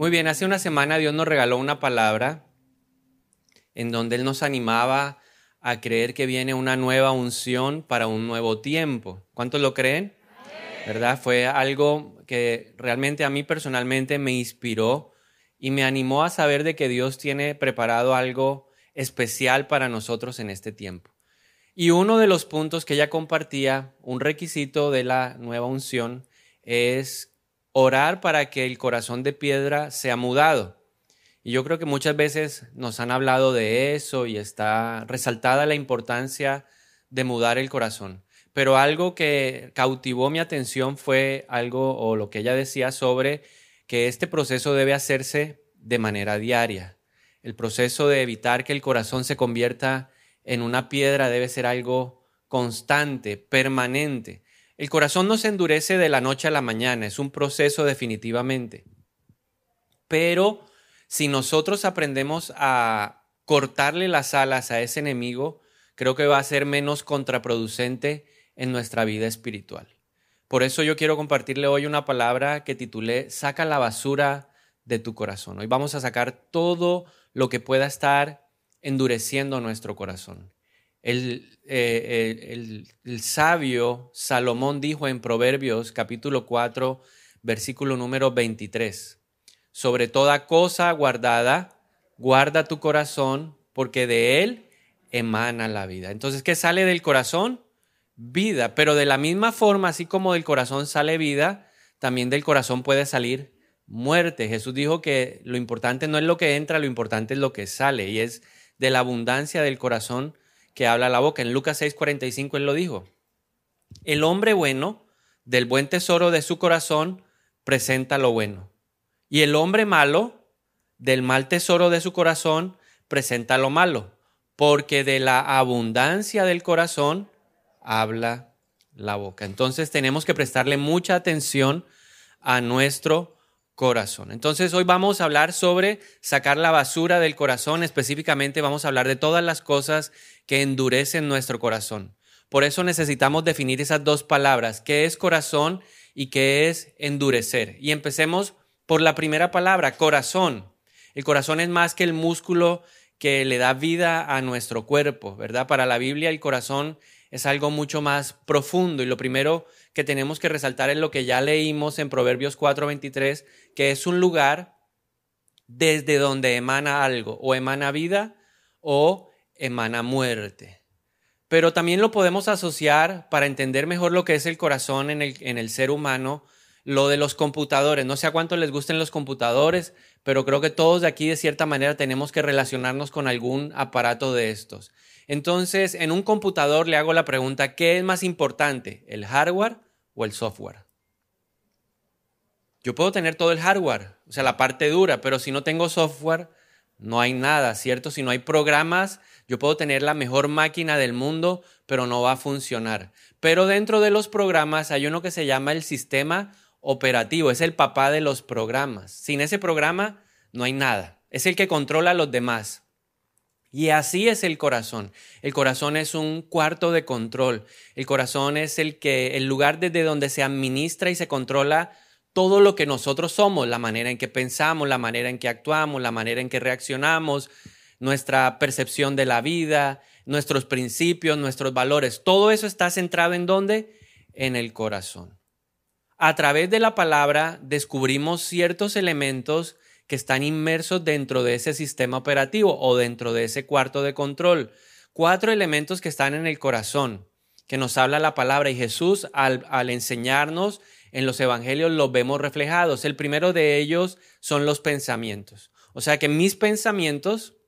Muy bien, hace una semana Dios nos regaló una palabra en donde Él nos animaba a creer que viene una nueva unción para un nuevo tiempo. ¿Cuántos lo creen? ¿Verdad? Fue algo que realmente a mí personalmente me inspiró y me animó a saber de que Dios tiene preparado algo especial para nosotros en este tiempo. Y uno de los puntos que ella compartía, un requisito de la nueva unción, es orar para que el corazón de piedra sea mudado. Y yo creo que muchas veces nos han hablado de eso y está resaltada la importancia de mudar el corazón. Pero algo que cautivó mi atención fue algo o lo que ella decía sobre que este proceso debe hacerse de manera diaria. El proceso de evitar que el corazón se convierta en una piedra debe ser algo constante, permanente. El corazón no se endurece de la noche a la mañana, es un proceso definitivamente. Pero si nosotros aprendemos a cortarle las alas a ese enemigo, creo que va a ser menos contraproducente en nuestra vida espiritual. Por eso yo quiero compartirle hoy una palabra que titulé Saca la basura de tu corazón. Hoy vamos a sacar todo lo que pueda estar endureciendo nuestro corazón. Eh, el, sabio Salomón dijo en Proverbios capítulo 4, versículo número 23, sobre toda cosa guardada, guarda tu corazón, porque de él emana la vida. Entonces, ¿qué sale del corazón? Vida, pero de la misma forma, así como del corazón sale vida, también del corazón puede salir muerte. Jesús dijo que lo importante no es lo que entra, lo importante es lo que sale, y es de la abundancia del corazón que habla la boca. En Lucas 6:45 él lo dijo. El hombre bueno, del buen tesoro de su corazón, presenta lo bueno. Y el hombre malo, del mal tesoro de su corazón, presenta lo malo. Porque de la abundancia del corazón habla la boca. Entonces tenemos que prestarle mucha atención a nuestro corazón. Entonces hoy vamos a hablar sobre sacar la basura del corazón, específicamente vamos a hablar de todas las cosas que endurecen nuestro corazón. Por eso necesitamos definir esas dos palabras, qué es corazón y qué es endurecer. Y empecemos por la primera palabra, corazón. El corazón es más que el músculo que le da vida a nuestro cuerpo, ¿verdad? Para la Biblia el corazón es algo mucho más profundo y lo primero que tenemos que resaltar es lo que ya leímos en Proverbios 4:23, que es un lugar desde donde emana algo, o emana vida o emana muerte. Pero también lo podemos asociar para entender mejor lo que es el corazón en el, en el ser humano, lo de los computadores. No sé a cuánto les gusten los computadores, pero creo que todos de aquí de cierta manera tenemos que relacionarnos con algún aparato de estos. Entonces, en un computador le hago la pregunta, ¿qué es más importante, el hardware o el software? Yo puedo tener todo el hardware, o sea, la parte dura, pero si no tengo software, no hay nada, ¿cierto? Si no hay programas, yo puedo tener la mejor máquina del mundo, pero no va a funcionar. Pero dentro de los programas hay uno que se llama el sistema operativo, es el papá de los programas. Sin ese programa no hay nada, es el que controla a los demás. Y así es el corazón. El corazón es un cuarto de control. El corazón es el que el lugar desde donde se administra y se controla todo lo que nosotros somos, la manera en que pensamos, la manera en que actuamos, la manera en que reaccionamos, nuestra percepción de la vida, nuestros principios, nuestros valores. Todo eso está centrado en dónde? En el corazón. A través de la palabra descubrimos ciertos elementos que están inmersos dentro de ese sistema operativo o dentro de ese cuarto de control. Cuatro elementos que están en el corazón, que nos habla la palabra y Jesús al, enseñarnos en los evangelios los vemos reflejados. El primero de ellos son los pensamientos. O sea que mis pensamientos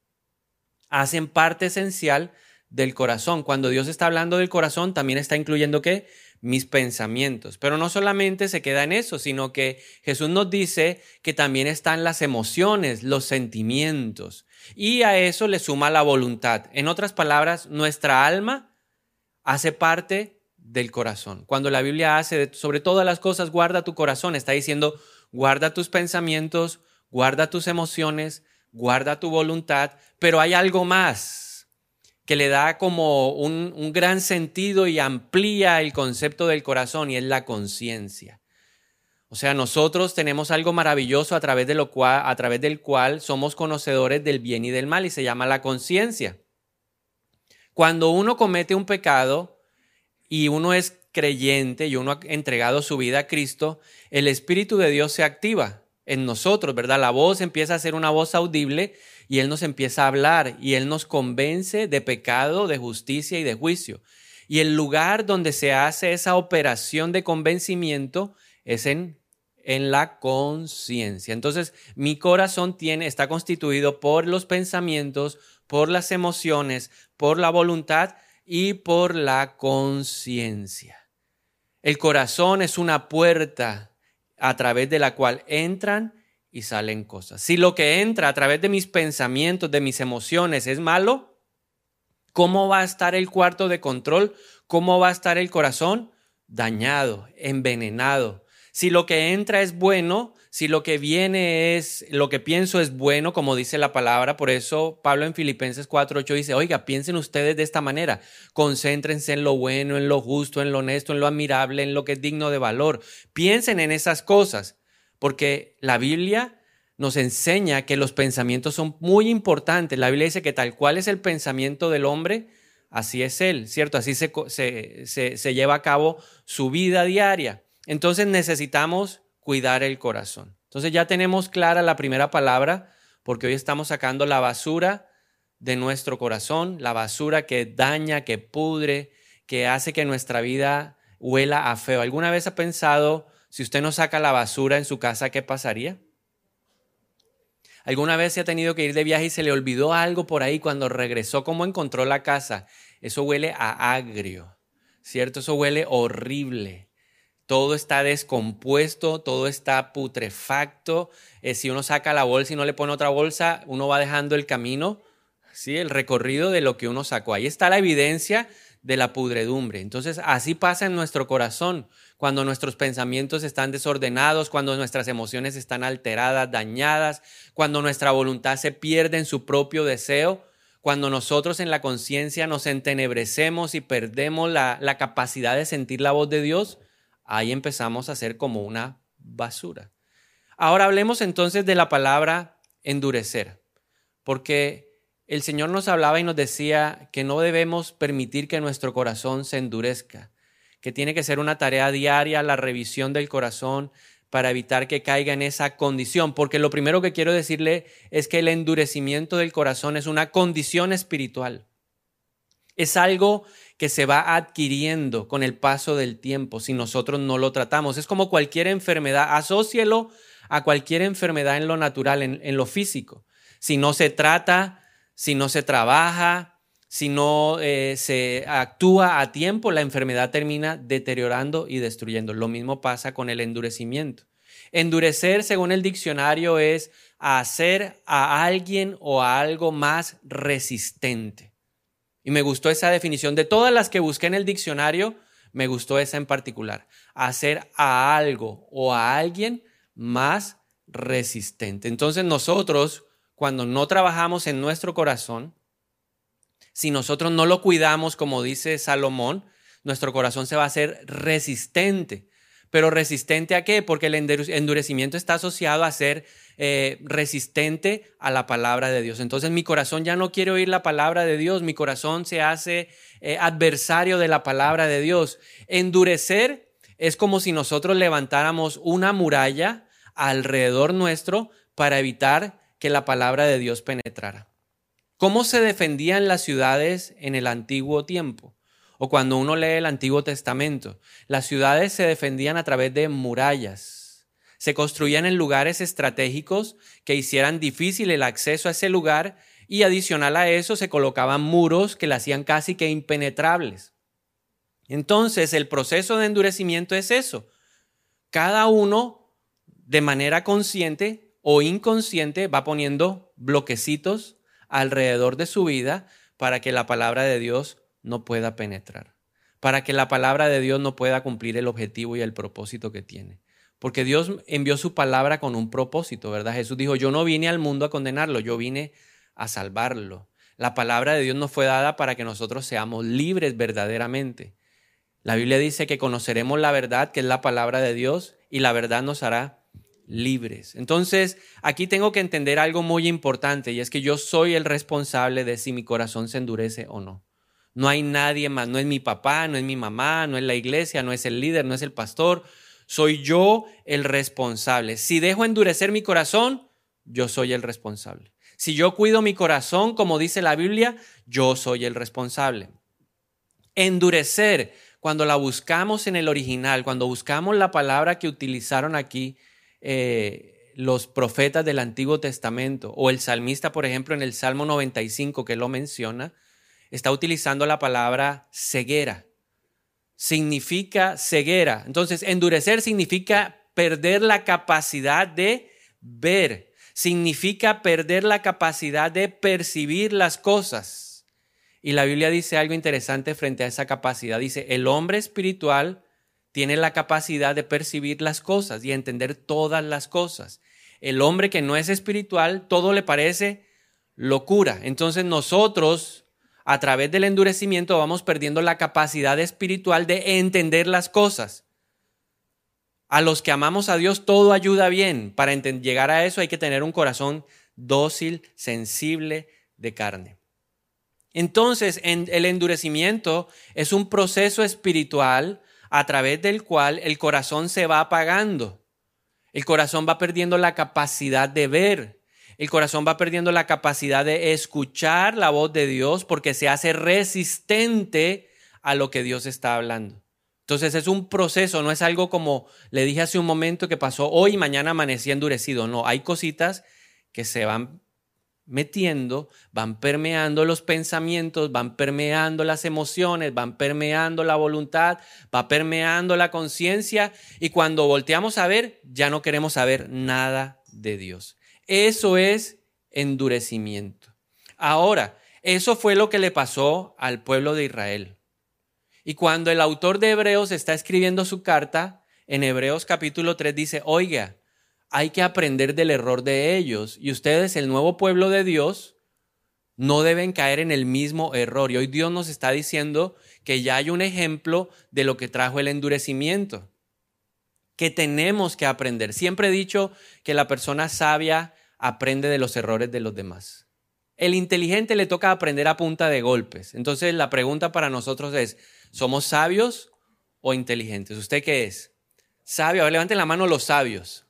hacen parte esencial del corazón. Cuando Dios está hablando del corazón, también está incluyendo qué? Mis pensamientos. Pero no solamente se queda en eso, sino que Jesús nos dice que también están las emociones, los sentimientos. Y a eso le suma la voluntad. En otras palabras, nuestra alma hace parte del corazón. Cuando la Biblia hace sobre todas las cosas, guarda tu corazón, está diciendo, guarda tus pensamientos, guarda tus emociones, guarda tu voluntad, pero hay algo más que le da como un, gran sentido y amplía el concepto del corazón y es la conciencia. O sea, nosotros tenemos algo maravilloso a través, de lo cual, a través del cual somos conocedores del bien y del mal y se llama la conciencia. Cuando uno comete un pecado y uno es creyente y uno ha entregado su vida a Cristo, el Espíritu de Dios se activa en nosotros, ¿verdad? La voz empieza a ser una voz audible y Él nos empieza a hablar y Él nos convence de pecado, de justicia y de juicio. Y el lugar donde se hace esa operación de convencimiento es en, en la conciencia. Entonces, mi corazón tiene, está constituido por los pensamientos, por las emociones, por la voluntad y por la conciencia. El corazón es una puerta a través de la cual entran y salen cosas. Si lo que entra a través de mis pensamientos, de mis emociones es malo, ¿cómo va a estar el cuarto de control? ¿Cómo va a estar el corazón? Dañado, envenenado. Si lo que entra es bueno, si lo que viene es, lo que pienso es bueno, como dice la palabra, por eso Pablo en Filipenses 4.8 dice, oiga, piensen ustedes de esta manera, concéntrense en lo bueno, en lo justo, en lo honesto, en lo admirable, en lo que es digno de valor. Piensen en esas cosas, porque la Biblia nos enseña que los pensamientos son muy importantes. La Biblia dice que tal cual es el pensamiento del hombre, así es él, ¿cierto? Así se, lleva a cabo su vida diaria. Entonces necesitamos cuidar el corazón. Entonces ya tenemos clara la primera palabra, porque hoy estamos sacando la basura de nuestro corazón, la basura que daña, que pudre, que hace que nuestra vida huela a feo. ¿Alguna vez ha pensado, si usted no saca la basura en su casa, qué pasaría? ¿Alguna vez se ha tenido que ir de viaje y se le olvidó algo por ahí cuando regresó? ¿Cómo encontró la casa? Eso huele a agrio, ¿cierto? Eso huele horrible todo está descompuesto, todo está putrefacto. Eh, si uno saca la bolsa y no le pone otra bolsa, uno va dejando el camino, ¿sí? el recorrido de lo que uno sacó. Ahí está la evidencia de la pudredumbre. Entonces, así pasa en nuestro corazón, cuando nuestros pensamientos están desordenados, cuando nuestras emociones están alteradas, dañadas, cuando nuestra voluntad se pierde en su propio deseo, cuando nosotros en la conciencia nos entenebrecemos y perdemos la, la capacidad de sentir la voz de Dios, ahí empezamos a ser como una basura. Ahora hablemos entonces de la palabra endurecer, porque el Señor nos hablaba y nos decía que no debemos permitir que nuestro corazón se endurezca, que tiene que ser una tarea diaria la revisión del corazón para evitar que caiga en esa condición, porque lo primero que quiero decirle es que el endurecimiento del corazón es una condición espiritual. Es algo que se va adquiriendo con el paso del tiempo si nosotros no lo tratamos. Es como cualquier enfermedad, asócielo a cualquier enfermedad en lo natural, en, lo físico. Si no se trata, si no se trabaja, si no eh, se actúa a tiempo, la enfermedad termina deteriorando y destruyendo. Lo mismo pasa con el endurecimiento. Endurecer, según el diccionario, es hacer a alguien o a algo más resistente. Y me gustó esa definición. De todas las que busqué en el diccionario, me gustó esa en particular. Hacer a algo o a alguien más resistente. Entonces nosotros, cuando no trabajamos en nuestro corazón, si nosotros no lo cuidamos, como dice Salomón, nuestro corazón se va a hacer resistente. Pero resistente a qué? Porque el endurecimiento está asociado a ser eh, resistente a la palabra de Dios. Entonces mi corazón ya no quiere oír la palabra de Dios, mi corazón se hace eh, adversario de la palabra de Dios. Endurecer es como si nosotros levantáramos una muralla alrededor nuestro para evitar que la palabra de Dios penetrara. ¿Cómo se defendían las ciudades en el antiguo tiempo? O cuando uno lee el Antiguo Testamento, las ciudades se defendían a través de murallas se construían en lugares estratégicos que hicieran difícil el acceso a ese lugar y adicional a eso se colocaban muros que la hacían casi que impenetrables. Entonces el proceso de endurecimiento es eso. Cada uno de manera consciente o inconsciente va poniendo bloquecitos alrededor de su vida para que la palabra de Dios no pueda penetrar, para que la palabra de Dios no pueda cumplir el objetivo y el propósito que tiene. Porque Dios envió su palabra con un propósito, ¿verdad? Jesús dijo, yo no vine al mundo a condenarlo, yo vine a salvarlo. La palabra de Dios nos fue dada para que nosotros seamos libres verdaderamente. La Biblia dice que conoceremos la verdad, que es la palabra de Dios, y la verdad nos hará libres. Entonces, aquí tengo que entender algo muy importante y es que yo soy el responsable de si mi corazón se endurece o no. No hay nadie más, no es mi papá, no es mi mamá, no es la iglesia, no es el líder, no es el pastor. Soy yo el responsable. Si dejo endurecer mi corazón, yo soy el responsable. Si yo cuido mi corazón, como dice la Biblia, yo soy el responsable. Endurecer, cuando la buscamos en el original, cuando buscamos la palabra que utilizaron aquí eh, los profetas del Antiguo Testamento, o el salmista, por ejemplo, en el Salmo 95 que lo menciona, está utilizando la palabra ceguera. Significa ceguera. Entonces, endurecer significa perder la capacidad de ver. Significa perder la capacidad de percibir las cosas. Y la Biblia dice algo interesante frente a esa capacidad. Dice, el hombre espiritual tiene la capacidad de percibir las cosas y entender todas las cosas. El hombre que no es espiritual, todo le parece locura. Entonces nosotros a través del endurecimiento vamos perdiendo la capacidad espiritual de entender las cosas. A los que amamos a Dios todo ayuda bien. Para llegar a eso hay que tener un corazón dócil, sensible, de carne. Entonces, el endurecimiento es un proceso espiritual a través del cual el corazón se va apagando. El corazón va perdiendo la capacidad de ver, el corazón va perdiendo la capacidad de escuchar la voz de Dios porque se hace resistente a lo que Dios está hablando. Entonces es un proceso, no es algo como le dije hace un momento que pasó hoy y mañana amanecí endurecido. No, hay cositas que se van metiendo, van permeando los pensamientos, van permeando las emociones, van permeando la voluntad, va permeando la conciencia y cuando volteamos a ver ya no queremos saber nada de Dios. Eso es endurecimiento. Ahora, eso fue lo que le pasó al pueblo de Israel. Y cuando el autor de Hebreos está escribiendo su carta, en Hebreos capítulo 3 dice, oiga, hay que aprender del error de ellos y ustedes, el nuevo pueblo de Dios, no deben caer en el mismo error. Y hoy Dios nos está diciendo que ya hay un ejemplo de lo que trajo el endurecimiento que tenemos que aprender. Siempre he dicho que la persona sabia aprende de los errores de los demás. El inteligente le toca aprender a punta de golpes. Entonces la pregunta para nosotros es, ¿somos sabios o inteligentes? ¿Usted qué es? Sabio. A ver, levanten la mano los sabios.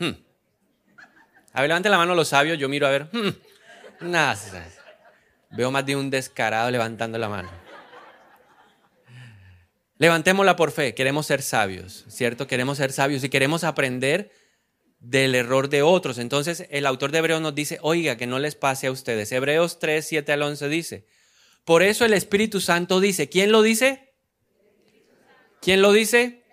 Hmm. A ver, levanten la mano los sabios. Yo miro a ver. Hmm. Veo más de un descarado levantando la mano. Levantémosla por fe, queremos ser sabios, ¿cierto? Queremos ser sabios y queremos aprender del error de otros. Entonces el autor de Hebreos nos dice, oiga, que no les pase a ustedes. Hebreos 3, 7 al 11 dice, por eso el Espíritu Santo dice, ¿quién lo dice? ¿Quién lo dice?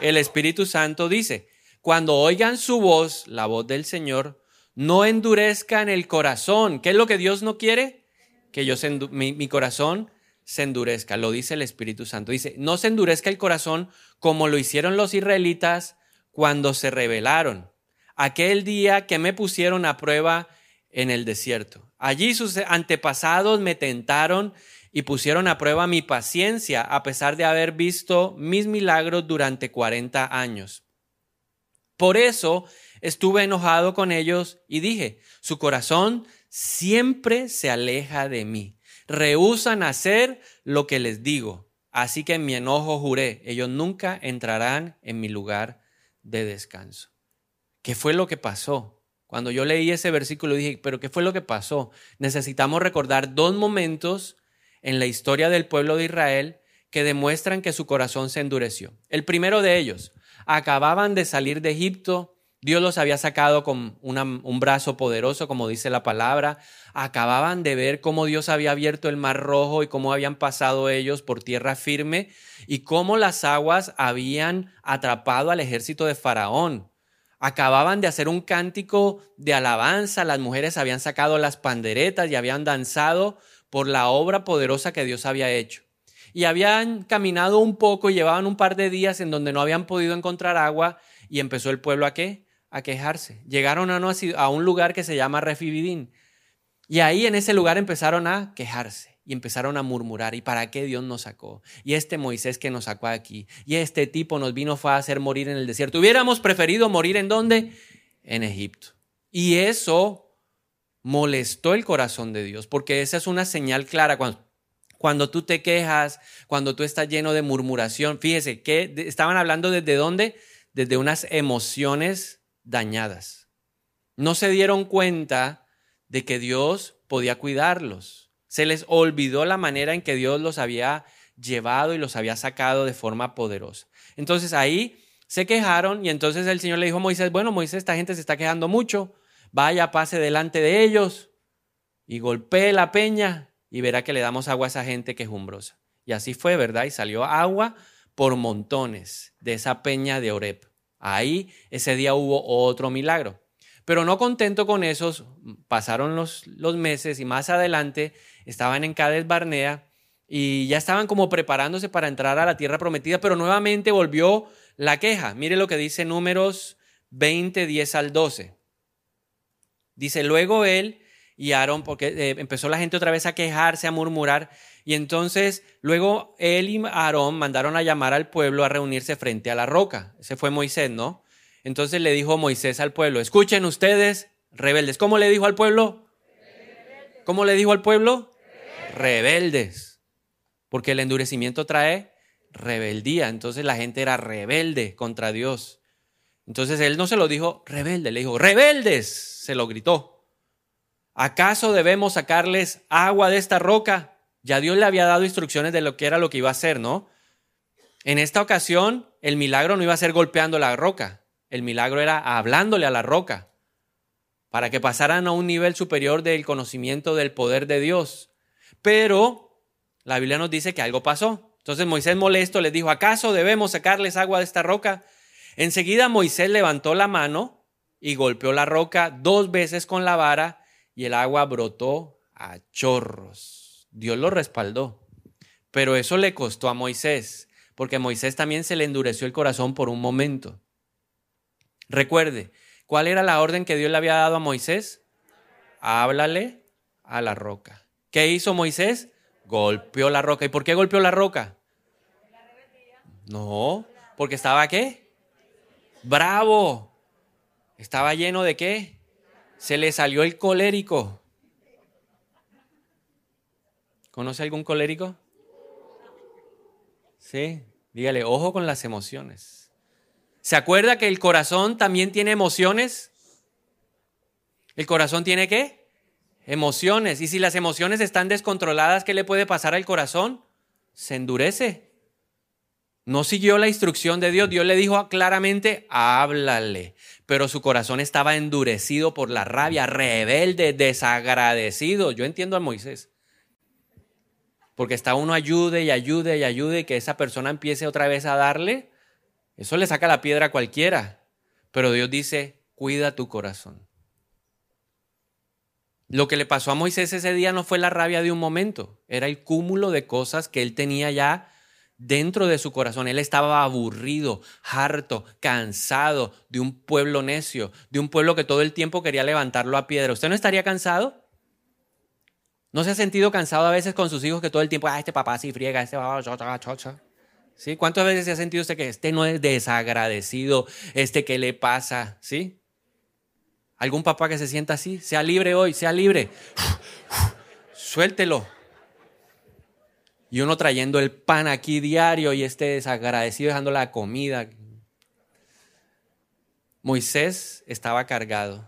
El Espíritu Santo dice, cuando oigan su voz, la voz del Señor, no endurezcan el corazón. ¿Qué es lo que Dios no quiere? Que yo mi, mi corazón se endurezca, lo dice el Espíritu Santo. Dice, no se endurezca el corazón como lo hicieron los israelitas cuando se rebelaron, aquel día que me pusieron a prueba en el desierto. Allí sus antepasados me tentaron y pusieron a prueba mi paciencia a pesar de haber visto mis milagros durante 40 años. Por eso estuve enojado con ellos y dije, su corazón siempre se aleja de mí rehusan hacer lo que les digo. Así que en mi enojo juré, ellos nunca entrarán en mi lugar de descanso. ¿Qué fue lo que pasó? Cuando yo leí ese versículo dije, pero ¿qué fue lo que pasó? Necesitamos recordar dos momentos en la historia del pueblo de Israel que demuestran que su corazón se endureció. El primero de ellos, acababan de salir de Egipto, Dios los había sacado con un brazo poderoso, como dice la palabra. Acababan de ver cómo Dios había abierto el mar rojo y cómo habían pasado ellos por tierra firme y cómo las aguas habían atrapado al ejército de Faraón. Acababan de hacer un cántico de alabanza, las mujeres habían sacado las panderetas y habían danzado por la obra poderosa que Dios había hecho. Y habían caminado un poco y llevaban un par de días en donde no habían podido encontrar agua y empezó el pueblo a qué? a quejarse. Llegaron a, un lugar que se llama Refibidín. Y ahí en ese lugar empezaron a quejarse. y empezaron a murmurar, ¿y para qué Dios nos sacó? Y este Moisés que nos sacó aquí, y este tipo nos vino fue a hacer morir en el desierto. Hubiéramos preferido morir en dónde? En Egipto. Y eso molestó el corazón de Dios, porque esa es una señal clara cuando, cuando tú te quejas, cuando tú estás lleno de murmuración. Fíjese que estaban hablando desde dónde? Desde unas emociones dañadas. No se dieron cuenta de que Dios podía cuidarlos. Se les olvidó la manera en que Dios los había llevado y los había sacado de forma poderosa. Entonces ahí se quejaron y entonces el Señor le dijo a Moisés, bueno, Moisés, esta gente se está quejando mucho, vaya, pase delante de ellos y golpee la peña y verá que le damos agua a esa gente quejumbrosa. Y así fue, ¿verdad? Y salió agua por montones de esa peña de Oreb. Ahí ese día hubo otro milagro. Pero no contento con eso, pasaron los, los meses y más adelante estaban en Cades Barnea y ya estaban como preparándose para entrar a la tierra prometida, pero nuevamente volvió la queja. Mire lo que dice números 20, 10 al 12. Dice, luego él y Aarón, porque eh, empezó la gente otra vez a quejarse, a murmurar, y entonces luego él y Aarón mandaron a llamar al pueblo a reunirse frente a la roca. Ese fue Moisés, ¿no? Entonces le dijo Moisés al pueblo, escuchen ustedes, rebeldes. ¿Cómo le dijo al pueblo? ¿Cómo le dijo al pueblo? Rebeldes. Porque el endurecimiento trae rebeldía. Entonces la gente era rebelde contra Dios. Entonces él no se lo dijo rebelde, le dijo, rebeldes, se lo gritó. ¿Acaso debemos sacarles agua de esta roca? Ya Dios le había dado instrucciones de lo que era lo que iba a hacer, ¿no? En esta ocasión, el milagro no iba a ser golpeando la roca, el milagro era hablándole a la roca para que pasaran a un nivel superior del conocimiento del poder de Dios. Pero la Biblia nos dice que algo pasó. Entonces Moisés molesto les dijo, ¿acaso debemos sacarles agua de esta roca? Enseguida Moisés levantó la mano y golpeó la roca dos veces con la vara y el agua brotó a chorros. Dios lo respaldó. Pero eso le costó a Moisés, porque Moisés también se le endureció el corazón por un momento. Recuerde, ¿cuál era la orden que Dios le había dado a Moisés? Háblale a la roca. ¿Qué hizo Moisés? Golpeó la roca. ¿Y por qué golpeó la roca? No, porque estaba qué? Bravo. ¿Estaba lleno de qué? Se le salió el colérico. ¿Conoce algún colérico? Sí, dígale, ojo con las emociones. ¿Se acuerda que el corazón también tiene emociones? ¿El corazón tiene qué? Emociones. Y si las emociones están descontroladas, ¿qué le puede pasar al corazón? Se endurece. No siguió la instrucción de Dios. Dios le dijo claramente, háblale. Pero su corazón estaba endurecido por la rabia, rebelde, desagradecido. Yo entiendo a Moisés. Porque está uno ayude y ayude y ayude y que esa persona empiece otra vez a darle. Eso le saca la piedra a cualquiera. Pero Dios dice, cuida tu corazón. Lo que le pasó a Moisés ese día no fue la rabia de un momento, era el cúmulo de cosas que él tenía ya dentro de su corazón. Él estaba aburrido, harto, cansado de un pueblo necio, de un pueblo que todo el tiempo quería levantarlo a piedra. ¿Usted no estaría cansado? ¿No se ha sentido cansado a veces con sus hijos que todo el tiempo, ah, este papá sí friega, este papá, chocha, chocha? ¿Sí? ¿Cuántas veces se ha sentido usted que este no es desagradecido, este que le pasa? ¿Sí? ¿Algún papá que se sienta así? Sea libre hoy, sea libre. Suéltelo y uno trayendo el pan aquí diario y este desagradecido dejando la comida. Moisés estaba cargado.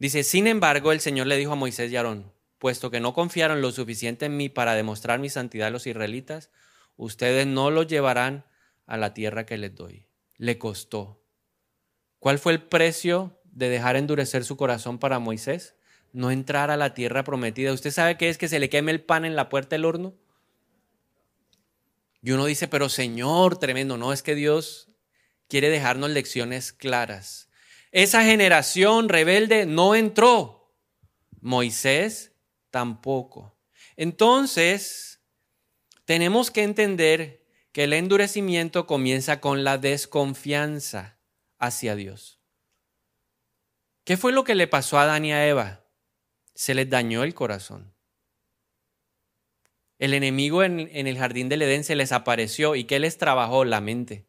Dice, sin embargo, el Señor le dijo a Moisés y Aarón, puesto que no confiaron lo suficiente en mí para demostrar mi santidad a los israelitas, ustedes no los llevarán a la tierra que les doy. Le costó. ¿Cuál fue el precio de dejar endurecer su corazón para Moisés? No entrar a la tierra prometida. ¿Usted sabe qué es que se le queme el pan en la puerta del horno? Y uno dice, pero Señor, tremendo, no, es que Dios quiere dejarnos lecciones claras. Esa generación rebelde no entró. Moisés tampoco. Entonces, tenemos que entender que el endurecimiento comienza con la desconfianza hacia Dios. ¿Qué fue lo que le pasó a Adán y a Eva? Se les dañó el corazón. El enemigo en, el jardín del Edén se les apareció y ¿qué les trabajó? La mente.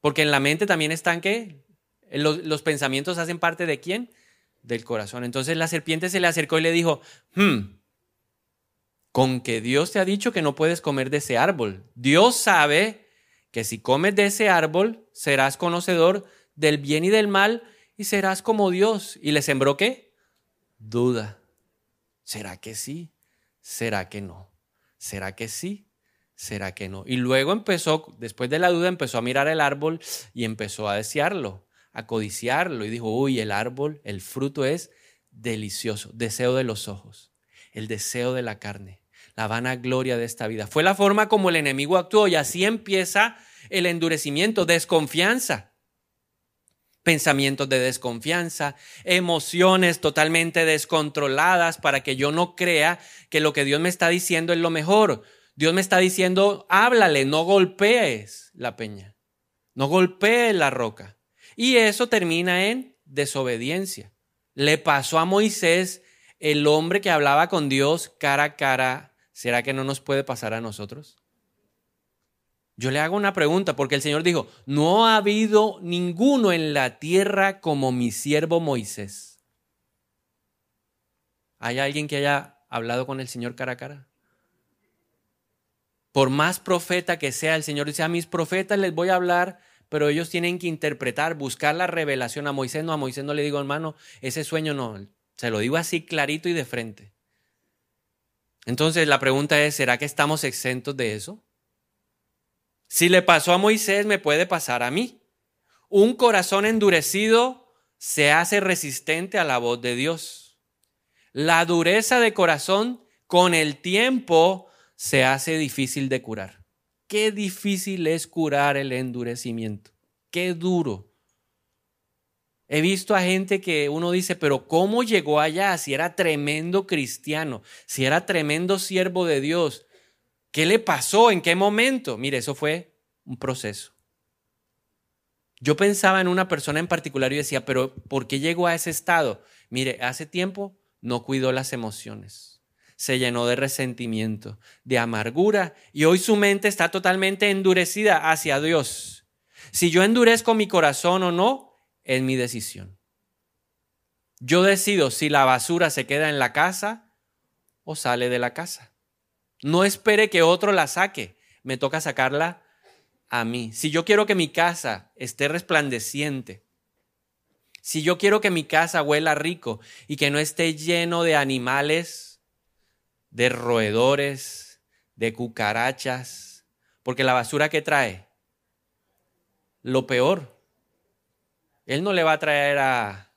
Porque en la mente también están qué? Los, los, pensamientos hacen parte de quién? Del corazón. Entonces la serpiente se le acercó y le dijo, hmm, con que Dios te ha dicho que no puedes comer de ese árbol. Dios sabe que si comes de ese árbol serás conocedor del bien y del mal y serás como Dios. ¿Y le sembró qué? Duda. ¿Será que sí? ¿Será que no? ¿Será que sí? ¿Será que no? Y luego empezó, después de la duda, empezó a mirar el árbol y empezó a desearlo, a codiciarlo. Y dijo, uy, el árbol, el fruto es delicioso, deseo de los ojos, el deseo de la carne, la vana gloria de esta vida. Fue la forma como el enemigo actuó y así empieza el endurecimiento, desconfianza pensamientos de desconfianza, emociones totalmente descontroladas para que yo no crea que lo que Dios me está diciendo es lo mejor. Dios me está diciendo, háblale, no golpees la peña, no golpees la roca. Y eso termina en desobediencia. Le pasó a Moisés, el hombre que hablaba con Dios cara a cara. ¿Será que no nos puede pasar a nosotros? Yo le hago una pregunta porque el Señor dijo, no ha habido ninguno en la tierra como mi siervo Moisés. ¿Hay alguien que haya hablado con el Señor cara a cara? Por más profeta que sea, el Señor dice, a mis profetas les voy a hablar, pero ellos tienen que interpretar, buscar la revelación a Moisés. No, a Moisés no le digo, hermano, ese sueño no, se lo digo así clarito y de frente. Entonces la pregunta es, ¿será que estamos exentos de eso? Si le pasó a Moisés, me puede pasar a mí. Un corazón endurecido se hace resistente a la voz de Dios. La dureza de corazón con el tiempo se hace difícil de curar. Qué difícil es curar el endurecimiento. Qué duro. He visto a gente que uno dice, pero ¿cómo llegó allá? Si era tremendo cristiano, si era tremendo siervo de Dios, ¿Qué le pasó? ¿En qué momento? Mire, eso fue un proceso. Yo pensaba en una persona en particular y decía, pero ¿por qué llegó a ese estado? Mire, hace tiempo no cuidó las emociones. Se llenó de resentimiento, de amargura y hoy su mente está totalmente endurecida hacia Dios. Si yo endurezco mi corazón o no, es mi decisión. Yo decido si la basura se queda en la casa o sale de la casa. No espere que otro la saque. Me toca sacarla a mí. Si yo quiero que mi casa esté resplandeciente, si yo quiero que mi casa huela rico y que no esté lleno de animales, de roedores, de cucarachas, porque la basura que trae, lo peor. Él no le va a traer a,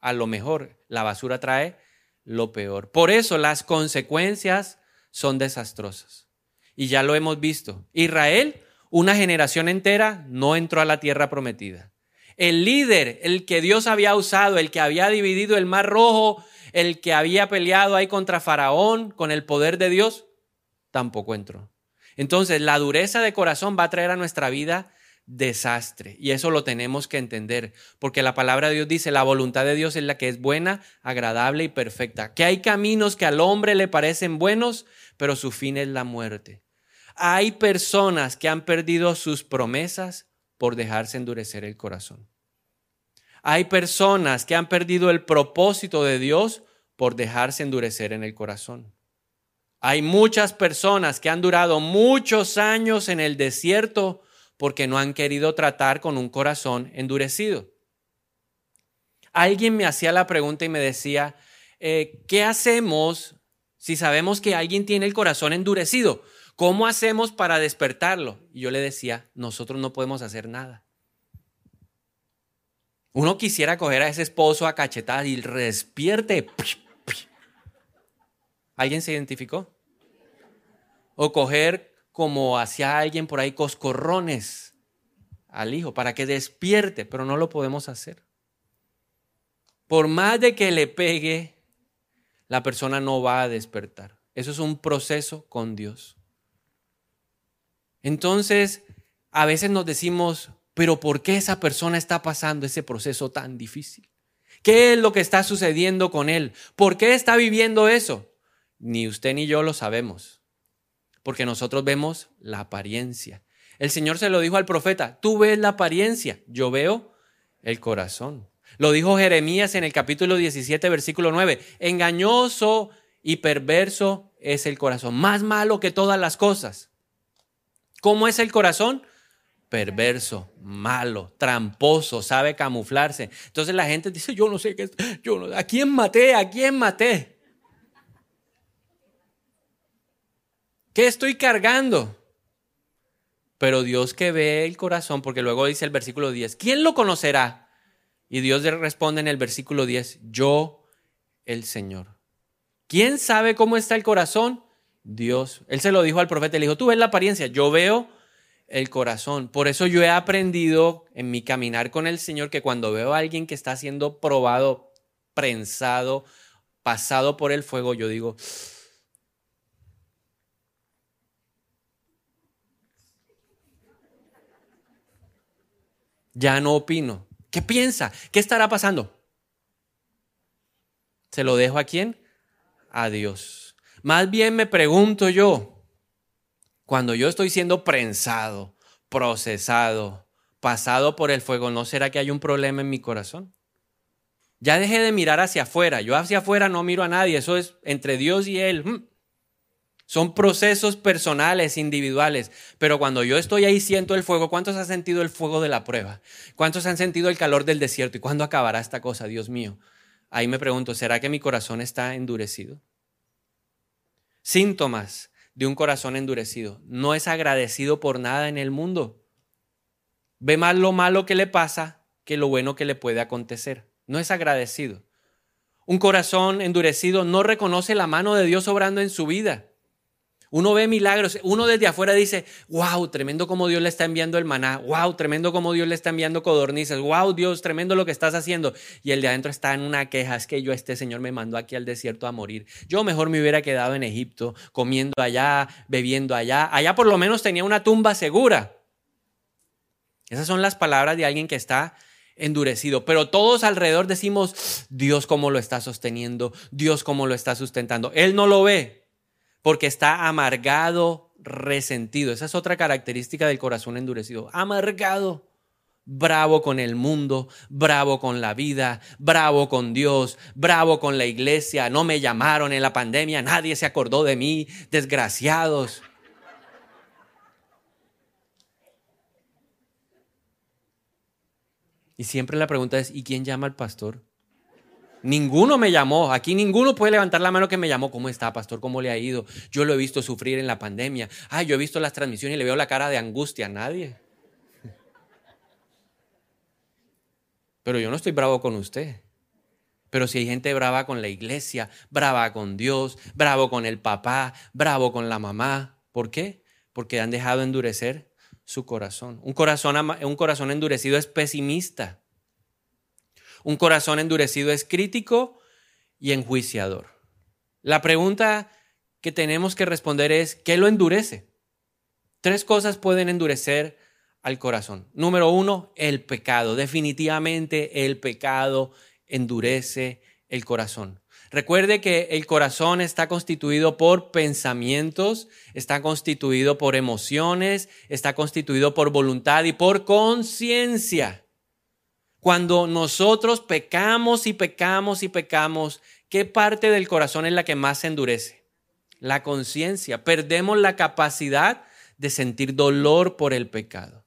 a lo mejor, la basura trae lo peor. Por eso las consecuencias son desastrosas. Y ya lo hemos visto. Israel, una generación entera, no entró a la tierra prometida. El líder, el que Dios había usado, el que había dividido el mar rojo, el que había peleado ahí contra Faraón con el poder de Dios, tampoco entró. Entonces, la dureza de corazón va a traer a nuestra vida desastre. Y eso lo tenemos que entender, porque la palabra de Dios dice, la voluntad de Dios es la que es buena, agradable y perfecta. Que hay caminos que al hombre le parecen buenos, pero su fin es la muerte. Hay personas que han perdido sus promesas por dejarse endurecer el corazón. Hay personas que han perdido el propósito de Dios por dejarse endurecer en el corazón. Hay muchas personas que han durado muchos años en el desierto porque no han querido tratar con un corazón endurecido. Alguien me hacía la pregunta y me decía, eh, ¿qué hacemos si sabemos que alguien tiene el corazón endurecido? ¿Cómo hacemos para despertarlo? Y yo le decía, nosotros no podemos hacer nada. Uno quisiera coger a ese esposo a cachetadas y despierte. ¿Alguien se identificó? O coger como hacia alguien por ahí coscorrones al hijo para que despierte, pero no lo podemos hacer. Por más de que le pegue, la persona no va a despertar. Eso es un proceso con Dios. Entonces, a veces nos decimos, pero ¿por qué esa persona está pasando ese proceso tan difícil? ¿Qué es lo que está sucediendo con él? ¿Por qué está viviendo eso? Ni usted ni yo lo sabemos, porque nosotros vemos la apariencia. El Señor se lo dijo al profeta, tú ves la apariencia, yo veo el corazón. Lo dijo Jeremías en el capítulo 17, versículo 9. Engañoso y perverso es el corazón, más malo que todas las cosas. ¿Cómo es el corazón? Perverso, malo, tramposo, sabe camuflarse. Entonces la gente dice, yo no sé qué, yo no, ¿a quién maté? ¿A quién maté? ¿Qué estoy cargando? Pero Dios que ve el corazón, porque luego dice el versículo 10, ¿quién lo conocerá? Y Dios le responde en el versículo 10, yo, el Señor. ¿Quién sabe cómo está el corazón? Dios. Él se lo dijo al profeta, le dijo, tú ves la apariencia, yo veo el corazón. Por eso yo he aprendido en mi caminar con el Señor que cuando veo a alguien que está siendo probado, prensado, pasado por el fuego, yo digo, Ya no opino. ¿Qué piensa? ¿Qué estará pasando? ¿Se lo dejo a quién? A Dios. Más bien me pregunto yo, cuando yo estoy siendo prensado, procesado, pasado por el fuego, ¿no será que hay un problema en mi corazón? Ya dejé de mirar hacia afuera. Yo hacia afuera no miro a nadie. Eso es entre Dios y Él. Son procesos personales, individuales. Pero cuando yo estoy ahí siento el fuego, ¿cuántos han sentido el fuego de la prueba? ¿Cuántos han sentido el calor del desierto? ¿Y cuándo acabará esta cosa, Dios mío? Ahí me pregunto, ¿será que mi corazón está endurecido? Síntomas de un corazón endurecido. No es agradecido por nada en el mundo. Ve más lo malo que le pasa que lo bueno que le puede acontecer. No es agradecido. Un corazón endurecido no reconoce la mano de Dios obrando en su vida. Uno ve milagros, uno desde afuera dice, wow, tremendo como Dios le está enviando el maná, wow, tremendo como Dios le está enviando codornices, wow, Dios, tremendo lo que estás haciendo. Y el de adentro está en una queja, es que yo, este Señor me mandó aquí al desierto a morir. Yo mejor me hubiera quedado en Egipto, comiendo allá, bebiendo allá. Allá por lo menos tenía una tumba segura. Esas son las palabras de alguien que está endurecido, pero todos alrededor decimos, Dios cómo lo está sosteniendo, Dios cómo lo está sustentando. Él no lo ve, porque está amargado, resentido. Esa es otra característica del corazón endurecido. Amargado, bravo con el mundo, bravo con la vida, bravo con Dios, bravo con la iglesia. No me llamaron en la pandemia, nadie se acordó de mí, desgraciados. Y siempre la pregunta es, ¿y quién llama al pastor? Ninguno me llamó. Aquí ninguno puede levantar la mano que me llamó. ¿Cómo está, pastor? ¿Cómo le ha ido? Yo lo he visto sufrir en la pandemia. Ah, yo he visto las transmisiones y le veo la cara de angustia. Nadie. Pero yo no estoy bravo con usted. Pero si hay gente brava con la iglesia, brava con Dios, bravo con el papá, bravo con la mamá. ¿Por qué? Porque han dejado endurecer su corazón. Un corazón, un corazón endurecido es pesimista. Un corazón endurecido es crítico y enjuiciador. La pregunta que tenemos que responder es, ¿qué lo endurece? Tres cosas pueden endurecer al corazón. Número uno, el pecado. Definitivamente el pecado endurece el corazón. Recuerde que el corazón está constituido por pensamientos, está constituido por emociones, está constituido por voluntad y por conciencia. Cuando nosotros pecamos y pecamos y pecamos, ¿qué parte del corazón es la que más se endurece? La conciencia. Perdemos la capacidad de sentir dolor por el pecado.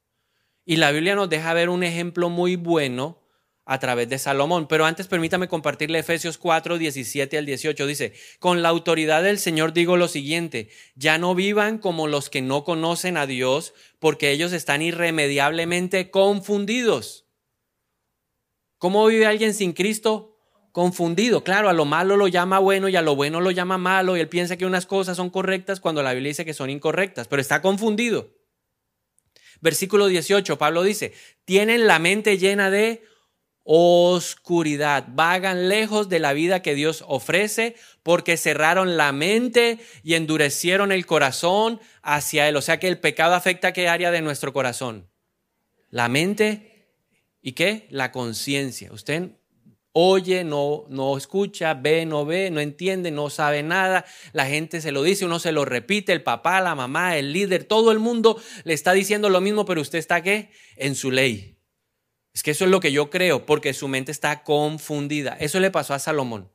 Y la Biblia nos deja ver un ejemplo muy bueno a través de Salomón. Pero antes permítame compartirle Efesios 4, 17 al 18. Dice, con la autoridad del Señor digo lo siguiente, ya no vivan como los que no conocen a Dios, porque ellos están irremediablemente confundidos. ¿Cómo vive alguien sin Cristo? Confundido. Claro, a lo malo lo llama bueno y a lo bueno lo llama malo y él piensa que unas cosas son correctas cuando la Biblia dice que son incorrectas, pero está confundido. Versículo 18, Pablo dice, tienen la mente llena de oscuridad, vagan lejos de la vida que Dios ofrece porque cerraron la mente y endurecieron el corazón hacia Él. O sea que el pecado afecta qué área de nuestro corazón? La mente ¿Y qué? La conciencia. Usted oye, no, no escucha, ve, no ve, no entiende, no sabe nada. La gente se lo dice, uno se lo repite, el papá, la mamá, el líder, todo el mundo le está diciendo lo mismo, pero usted está qué? En su ley. Es que eso es lo que yo creo, porque su mente está confundida. Eso le pasó a Salomón.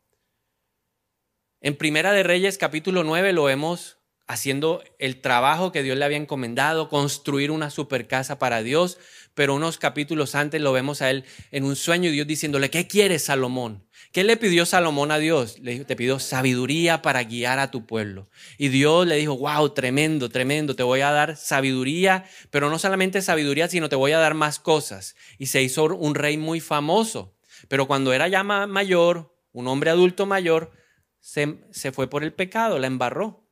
En Primera de Reyes capítulo 9 lo vemos haciendo el trabajo que Dios le había encomendado, construir una super casa para Dios, pero unos capítulos antes lo vemos a él en un sueño y Dios diciéndole, ¿qué quieres Salomón? ¿Qué le pidió Salomón a Dios? Le dijo, te pido sabiduría para guiar a tu pueblo. Y Dios le dijo, wow, tremendo, tremendo, te voy a dar sabiduría, pero no solamente sabiduría, sino te voy a dar más cosas. Y se hizo un rey muy famoso. Pero cuando era ya mayor, un hombre adulto mayor, se, se fue por el pecado, la embarró.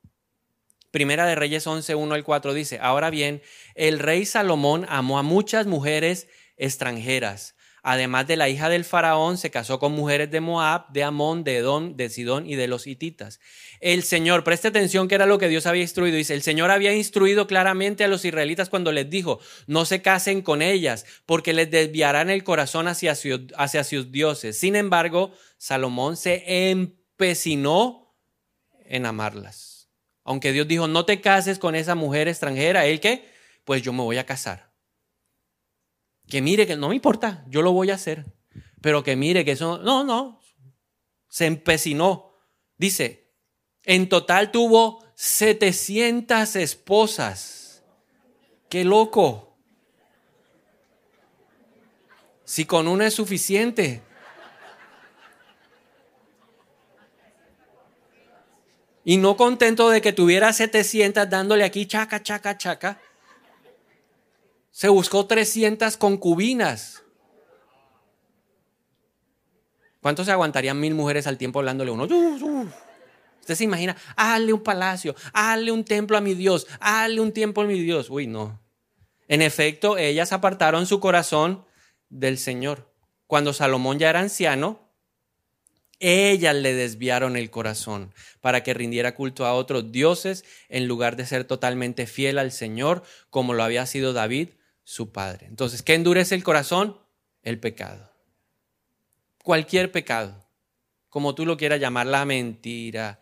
Primera de Reyes 11, 1 al 4 dice, ahora bien, el rey Salomón amó a muchas mujeres extranjeras. Además de la hija del faraón, se casó con mujeres de Moab, de Amón, de Edom, de Sidón y de los hititas. El Señor, preste atención que era lo que Dios había instruido. Dice, el Señor había instruido claramente a los israelitas cuando les dijo, no se casen con ellas, porque les desviarán el corazón hacia, hacia sus dioses. Sin embargo, Salomón se empecinó en amarlas. Aunque Dios dijo, no te cases con esa mujer extranjera, ¿él qué? Pues yo me voy a casar. Que mire que no me importa, yo lo voy a hacer. Pero que mire que eso, no, no, se empecinó. Dice, en total tuvo 700 esposas. Qué loco. Si con una es suficiente. Y no contento de que tuviera 700 dándole aquí chaca, chaca, chaca, se buscó 300 concubinas. ¿Cuántos se aguantarían mil mujeres al tiempo hablándole uno? Usted se imagina, hazle un palacio, hazle un templo a mi Dios, hazle un templo a mi Dios. Uy, no. En efecto, ellas apartaron su corazón del Señor. Cuando Salomón ya era anciano, ellas le desviaron el corazón para que rindiera culto a otros dioses en lugar de ser totalmente fiel al Señor como lo había sido David, su padre. Entonces, ¿qué endurece el corazón? El pecado. Cualquier pecado, como tú lo quieras llamar, la mentira,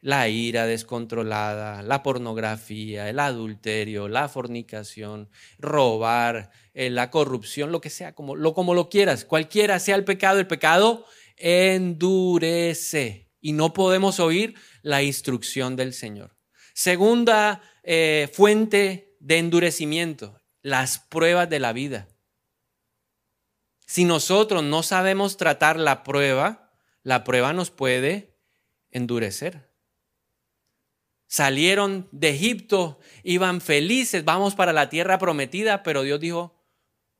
la ira descontrolada, la pornografía, el adulterio, la fornicación, robar, eh, la corrupción, lo que sea, como lo, como lo quieras, cualquiera sea el pecado, el pecado endurece y no podemos oír la instrucción del Señor. Segunda eh, fuente de endurecimiento, las pruebas de la vida. Si nosotros no sabemos tratar la prueba, la prueba nos puede endurecer. Salieron de Egipto, iban felices, vamos para la tierra prometida, pero Dios dijo,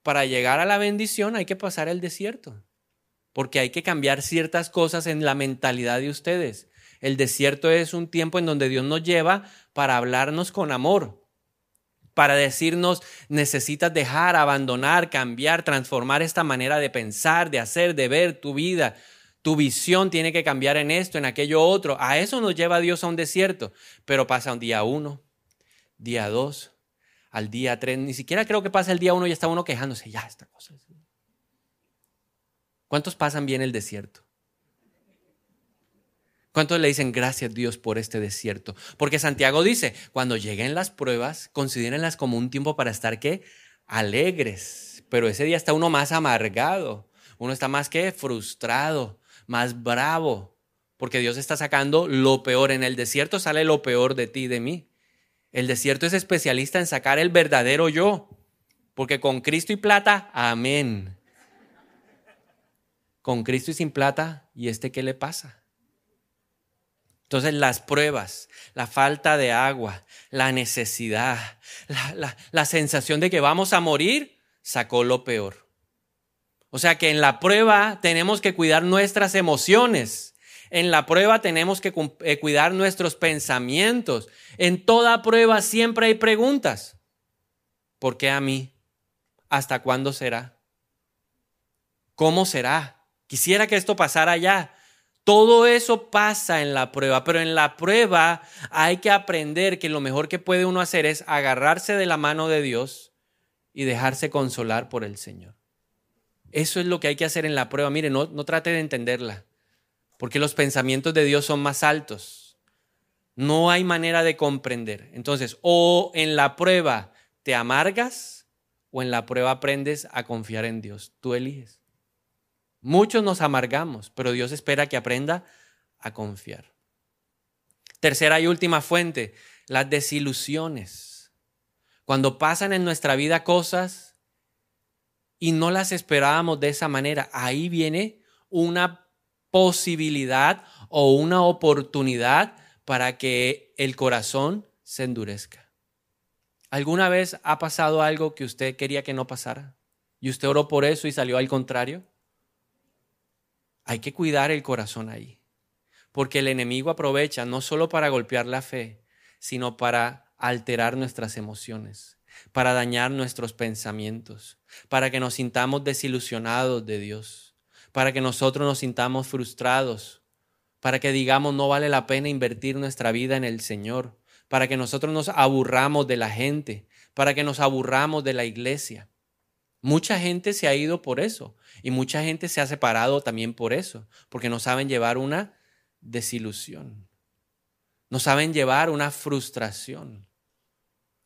para llegar a la bendición hay que pasar el desierto porque hay que cambiar ciertas cosas en la mentalidad de ustedes. El desierto es un tiempo en donde Dios nos lleva para hablarnos con amor, para decirnos necesitas dejar, abandonar, cambiar, transformar esta manera de pensar, de hacer, de ver tu vida. Tu visión tiene que cambiar en esto, en aquello otro. A eso nos lleva Dios a un desierto. Pero pasa un día uno, día dos, al día tres. Ni siquiera creo que pasa el día uno y está uno quejándose. Ya, esta cosa. ¿Cuántos pasan bien el desierto? ¿Cuántos le dicen gracias Dios por este desierto? Porque Santiago dice, cuando lleguen las pruebas, considérenlas como un tiempo para estar qué? Alegres. Pero ese día está uno más amargado, uno está más que frustrado, más bravo, porque Dios está sacando lo peor. En el desierto sale lo peor de ti y de mí. El desierto es especialista en sacar el verdadero yo, porque con Cristo y plata, amén con Cristo y sin plata, ¿y este qué le pasa? Entonces las pruebas, la falta de agua, la necesidad, la, sensación de que vamos a morir, sacó lo peor. O sea que en la prueba tenemos que cuidar nuestras emociones. En la prueba tenemos que eh, cuidar nuestros pensamientos. En toda prueba siempre hay preguntas. ¿Por qué a mí? ¿Hasta cuándo será? ¿Cómo será? Quisiera que esto pasara ya. Todo eso pasa en la prueba, pero en la prueba hay que aprender que lo mejor que puede uno hacer es agarrarse de la mano de Dios y dejarse consolar por el Señor. Eso es lo que hay que hacer en la prueba. Mire, no, no trate de entenderla, porque los pensamientos de Dios son más altos. No hay manera de comprender. Entonces, o en la prueba te amargas o en la prueba aprendes a confiar en Dios. Tú eliges. Muchos nos amargamos, pero Dios espera que aprenda a confiar. Tercera y última fuente, las desilusiones. Cuando pasan en nuestra vida cosas y no las esperábamos de esa manera, ahí viene una posibilidad o una oportunidad para que el corazón se endurezca. ¿Alguna vez ha pasado algo que usted quería que no pasara? ¿Y usted oró por eso y salió al contrario? Hay que cuidar el corazón ahí, porque el enemigo aprovecha no solo para golpear la fe, sino para alterar nuestras emociones, para dañar nuestros pensamientos, para que nos sintamos desilusionados de Dios, para que nosotros nos sintamos frustrados, para que digamos no vale la pena invertir nuestra vida en el Señor, para que nosotros nos aburramos de la gente, para que nos aburramos de la iglesia. Mucha gente se ha ido por eso y mucha gente se ha separado también por eso, porque no saben llevar una desilusión, no saben llevar una frustración.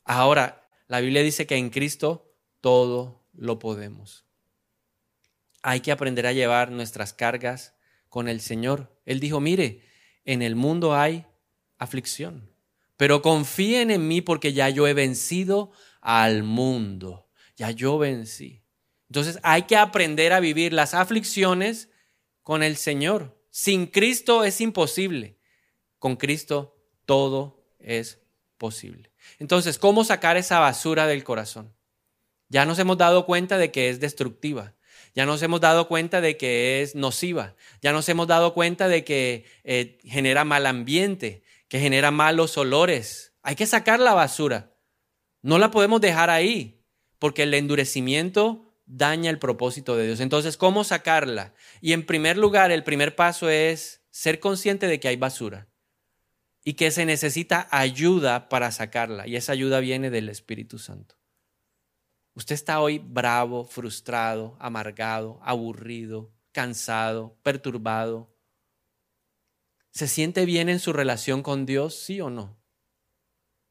Ahora, la Biblia dice que en Cristo todo lo podemos. Hay que aprender a llevar nuestras cargas con el Señor. Él dijo, mire, en el mundo hay aflicción, pero confíen en mí porque ya yo he vencido al mundo ya yo vencí. Entonces hay que aprender a vivir las aflicciones con el Señor. Sin Cristo es imposible. Con Cristo todo es posible. Entonces, ¿cómo sacar esa basura del corazón? Ya nos hemos dado cuenta de que es destructiva. Ya nos hemos dado cuenta de que es nociva. Ya nos hemos dado cuenta de que eh, genera mal ambiente, que genera malos olores. Hay que sacar la basura. No la podemos dejar ahí porque el endurecimiento daña el propósito de Dios. Entonces, ¿cómo sacarla? Y en primer lugar, el primer paso es ser consciente de que hay basura y que se necesita ayuda para sacarla. Y esa ayuda viene del Espíritu Santo. Usted está hoy bravo, frustrado, amargado, aburrido, cansado, perturbado. ¿Se siente bien en su relación con Dios, sí o no?